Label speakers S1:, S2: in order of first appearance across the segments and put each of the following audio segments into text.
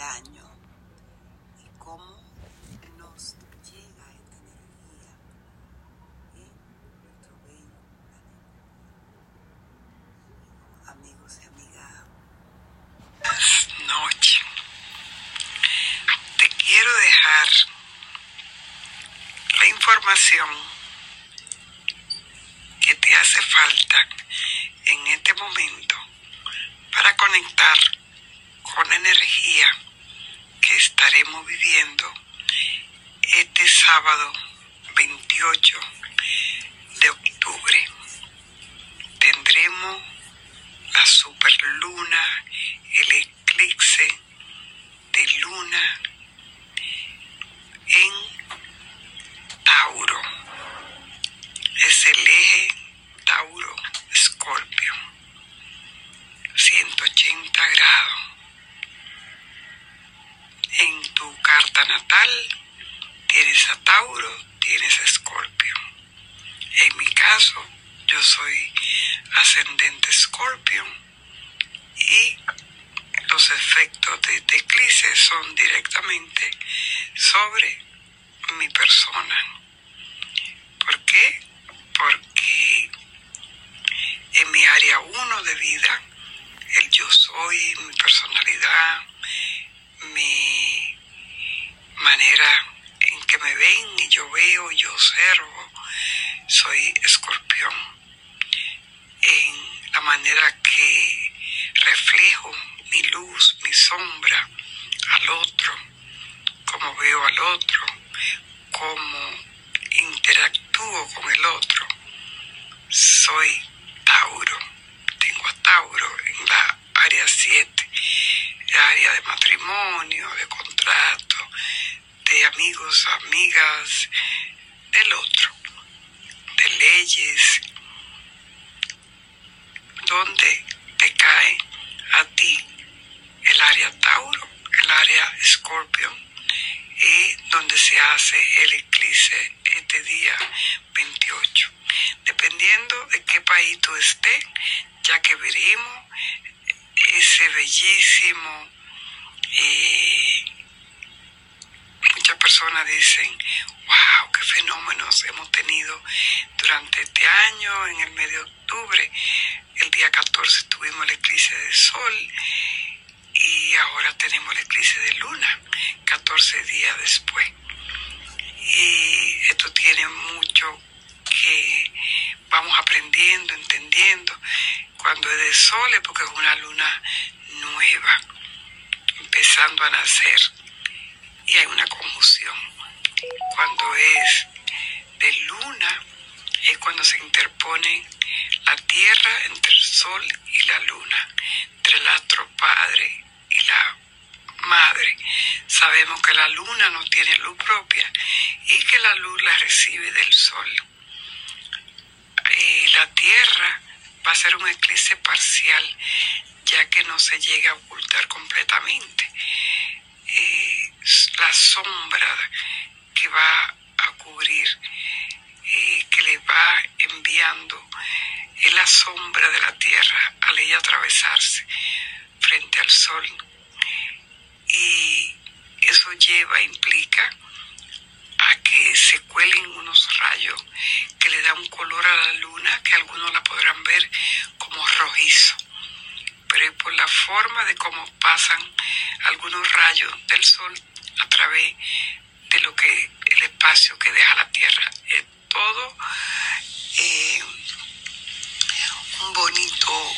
S1: año y cómo nos llega esta energía en nuestro bello planeta. Amigos y amigas, buenas noches. Te quiero dejar la información que te hace falta en este momento para conectar con energía estaremos viviendo este sábado 28 de octubre. Tendremos la superluna, el eclipse de luna en Tauro. Es el eje Tauro-Escorpio. 180 grados. En tu carta natal Tauro, tienes a Escorpio. En mi caso, yo soy ascendente Escorpio y los efectos de este eclipse son directamente sobre mi persona. ¿Por qué? Porque en mi área 1 de vida, el yo soy, mi personalidad, mi manera en que me ven y yo veo, yo observo, soy escorpión. En la manera que reflejo mi luz, mi sombra al otro, cómo veo al otro, cómo interactúo con el otro. Soy Tauro. Tengo a Tauro en la área 7, la área de matrimonio, de contrato, de amigos, amigas, del otro, de leyes, donde te cae a ti el área Tauro, el área Scorpio, y donde se hace el eclipse este día 28. Dependiendo de qué país tú estés, ya que veremos ese bellísimo, eh, muchas personas dicen, wow, qué fenómenos hemos tenido durante este año, en el mes de octubre, el día 14 tuvimos el eclipse de sol y ahora tenemos el eclipse de luna, 14 días después. Y esto tiene mucho que vamos aprendiendo, entendiendo. Cuando es de sol es porque es una luna nueva, empezando a nacer. Y hay una confusión. Cuando es de luna es cuando se interpone la tierra entre el sol y la luna, entre el astro padre y la madre. Sabemos que la luna no tiene luz propia y que la luz la recibe del sol. Eh, la tierra va a ser un eclipse parcial ya que no se llega a ocultar completamente. La sombra que va a cubrir, eh, que le va enviando, es la sombra de la tierra al ella atravesarse frente al sol. Y eso lleva, implica a que se cuelen unos rayos que le da un color a la luna que algunos la podrán ver como rojizo. Pero por la forma de cómo pasan algunos rayos del sol a través de lo que el espacio que deja la Tierra. Es todo eh, un bonito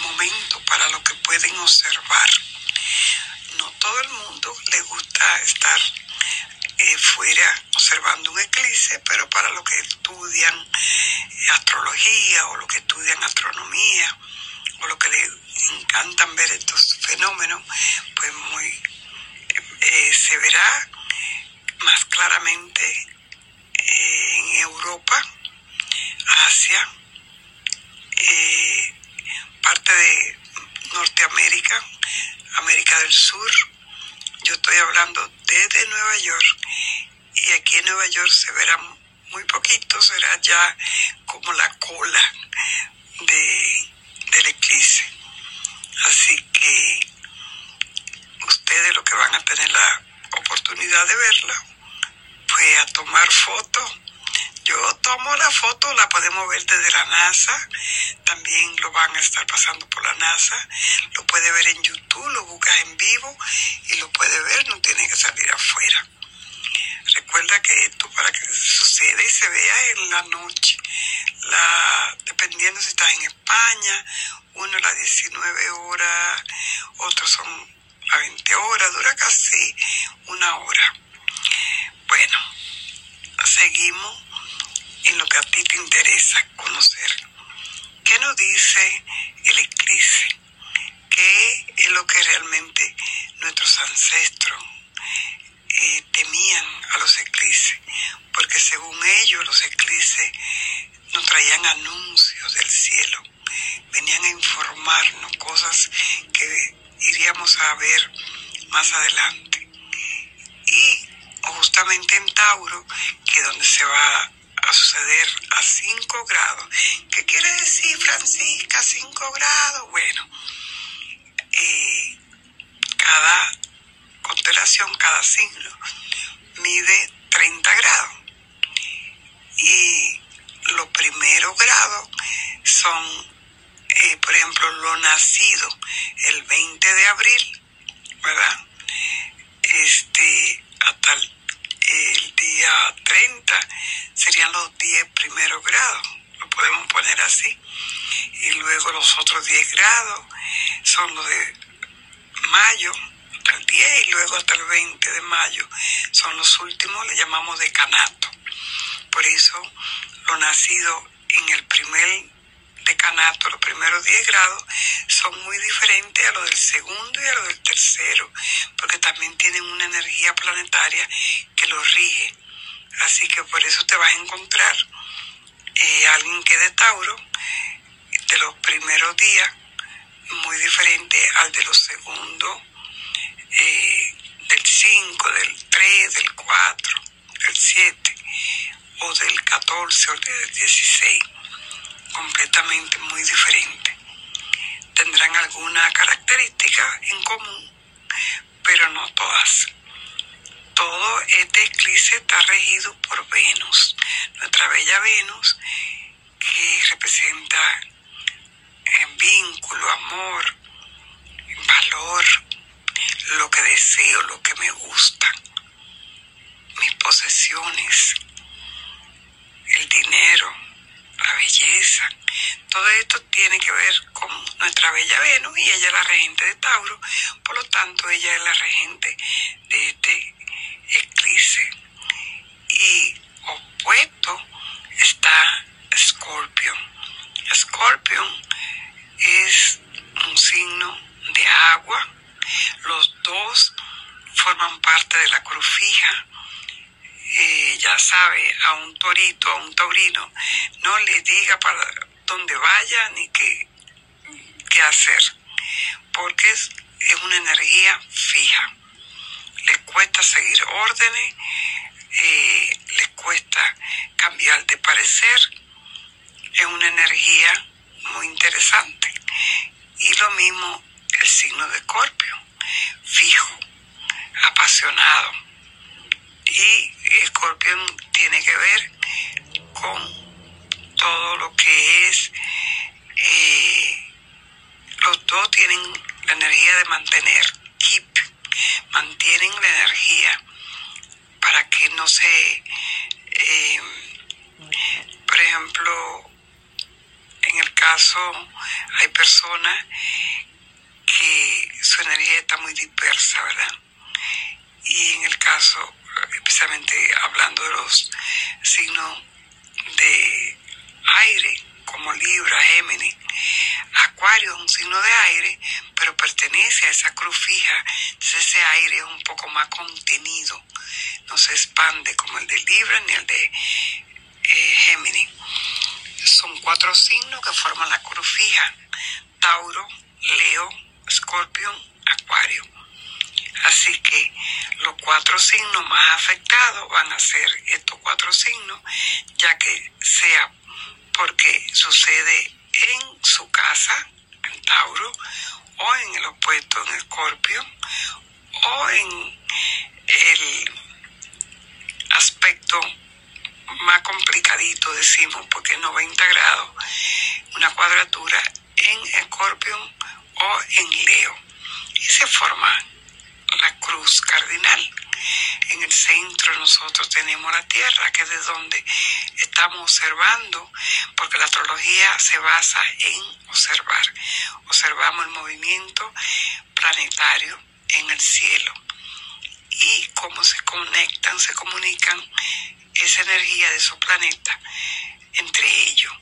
S1: momento para lo que pueden observar. No todo el mundo le gusta estar eh, fuera observando un eclipse, pero para los que estudian astrología o los que estudian astronomía o los que les encantan ver estos fenómenos, pues muy eh, se verá más claramente eh, en Europa, Asia, eh, parte de Norteamérica, América del Sur. Yo estoy hablando desde Nueva York y aquí en Nueva York se verá muy poquito, será ya como la cola de, del eclipse. Así que van a tener la oportunidad de verla, pues a tomar fotos. Yo tomo la foto, la podemos ver desde la NASA, también lo van a estar pasando por la NASA, lo puede ver en YouTube, lo buscas en vivo y lo puede ver, no tiene que salir afuera. Recuerda que esto para que suceda y se vea en la noche, la, dependiendo si estás en España, uno a las 19 horas, otros son a 20 horas, dura casi una hora. Bueno, seguimos en lo que a ti te interesa conocer. ¿Qué nos dice el eclipse? ¿Qué es lo que realmente nuestros ancestros eh, temían a los eclipses? Porque según ellos los eclipses nos traían anuncios del cielo, venían a informarnos cosas que iríamos a ver más adelante. Y justamente en Tauro, que es donde se va a suceder a 5 grados. ¿Qué quiere decir, Francisca, 5 grados? Bueno, eh, cada constelación, cada signo, mide 30 grados. Y los primeros grados son, eh, por ejemplo, lo nacido el 20 de abril, ¿verdad? Este, hasta el el día 30 serían los 10 primeros grados, lo podemos poner así. Y luego los otros 10 grados son los de mayo hasta el 10 y luego hasta el 20 de mayo son los últimos, le llamamos decanato. Por eso lo nacido en el primer decanato, los primeros 10 grados, son muy diferentes a los del segundo y a los del tercero, porque también tienen una energía planetaria que los rige. Así que por eso te vas a encontrar eh, alguien que de Tauro, de los primeros días, muy diferente al de los segundos, eh, del 5, del 3, del 4, del 7, o del 14 o del 16 completamente muy diferente. Tendrán alguna característica en común, pero no todas. Todo este eclipse está regido por Venus, nuestra bella Venus, que representa en eh, vínculo, amor, valor, lo que deseo, lo que me gusta, mis posesiones, el dinero, la belleza. Todo esto tiene que ver con nuestra bella Venus y ella es la regente de Tauro, por lo tanto ella es la regente de este eclipse. Y opuesto está Scorpio. Scorpio es un signo de agua. Los dos forman parte de la cruz fija eh, ya sabe, a un torito, a un taurino, no le diga para dónde vaya ni qué, qué hacer, porque es, es una energía fija. Le cuesta seguir órdenes, eh, le cuesta cambiar de parecer, es una energía muy interesante. Y lo mismo el signo de Escorpio, fijo, apasionado y Escorpión tiene que ver con todo lo que es, eh, los dos tienen la energía de mantener, keep, mantienen la energía para que no se, eh, por ejemplo, en el caso hay personas que su energía está muy dispersa, ¿verdad? Y en el caso especialmente hablando de los signos de aire, como Libra, Géminis. Acuario es un signo de aire, pero pertenece a esa cruz fija, entonces ese aire es un poco más contenido, no se expande como el de Libra ni el de eh, Géminis. Son cuatro signos que forman la cruz fija, Tauro, Leo, Escorpión, Acuario. Así que los cuatro signos más afectados van a ser estos cuatro signos, ya que sea porque sucede en su casa, en Tauro, o en el opuesto, en Escorpio, o en el aspecto más complicadito, decimos, porque 90 grados, una cuadratura en Escorpión o en Leo. Y se forma la cruz cardinal. En el centro nosotros tenemos la Tierra, que es de donde estamos observando, porque la astrología se basa en observar. Observamos el movimiento planetario en el cielo y cómo se conectan, se comunican esa energía de esos planetas entre ellos.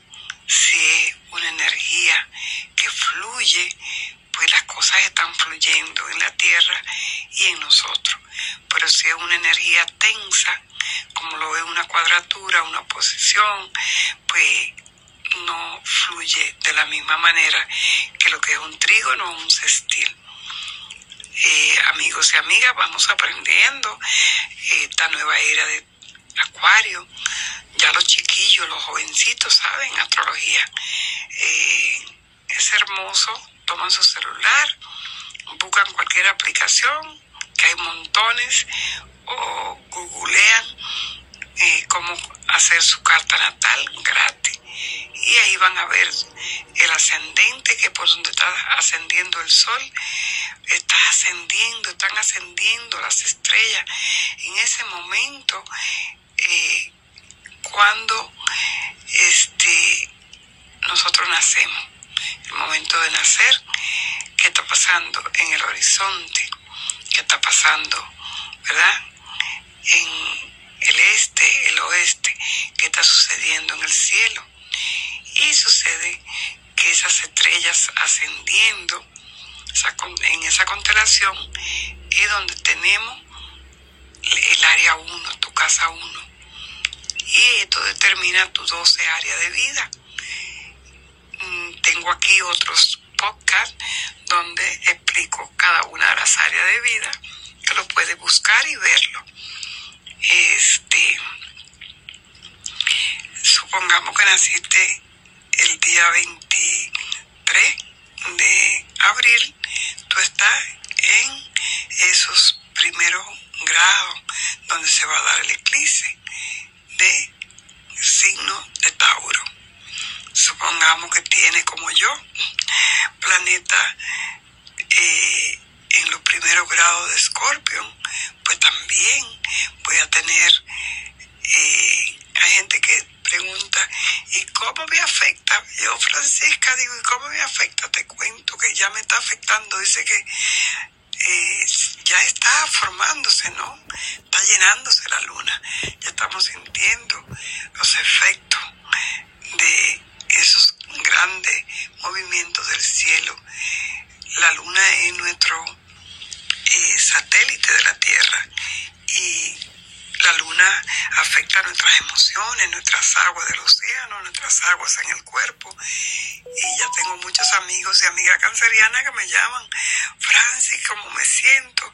S1: Si es una energía que fluye, pues las cosas están fluyendo en la Tierra y en nosotros. Pero si es una energía tensa, como lo es una cuadratura, una posición, pues no fluye de la misma manera que lo que es un trígono o un sextil. Eh, amigos y amigas, vamos aprendiendo eh, esta nueva era de Acuario. Ya los chiquillos, los jovencitos saben astrología. Eh, es hermoso, toman su celular, buscan cualquier aplicación, que hay montones, o googlean cómo hacer su carta natal gratis. Y ahí van a ver el ascendente, que por donde está ascendiendo el sol, está ascendiendo, están ascendiendo las estrellas. En ese momento, eh, cuando este, nosotros nacemos, el momento de nacer, qué está pasando en el horizonte, qué está pasando, ¿verdad? En el este, el oeste, qué está sucediendo en el cielo. Y sucede que esas estrellas ascendiendo, en esa constelación, es donde tenemos el área 1, tu casa 1. Y esto determina tu 12 áreas de vida. Mm, tengo aquí otros podcasts donde explico cada una de las áreas de vida, que lo puedes buscar y verlo. Este, supongamos que naciste el día 23 de abril, tú estás en esos primeros grados donde se va a dar el eclipse de signo de Tauro. Supongamos que tiene como yo planeta eh, en los primeros grados de Escorpio, pues también voy a tener, eh, hay gente que pregunta, ¿y cómo me afecta? Yo, Francisca, digo, ¿y cómo me afecta? Te cuento que ya me está que eh, ya está formándose, ¿no? Está llenándose la luna. Ya estamos sintiendo los efectos de esos grandes movimientos del cielo. La luna es nuestro eh, satélite de la Tierra y la luna afecta nuestras emociones, nuestras aguas del océano, nuestras aguas en el cuerpo. Y ya tengo muchos amigos y amigas cancerianas que me llaman, Francis, ¿cómo me siento?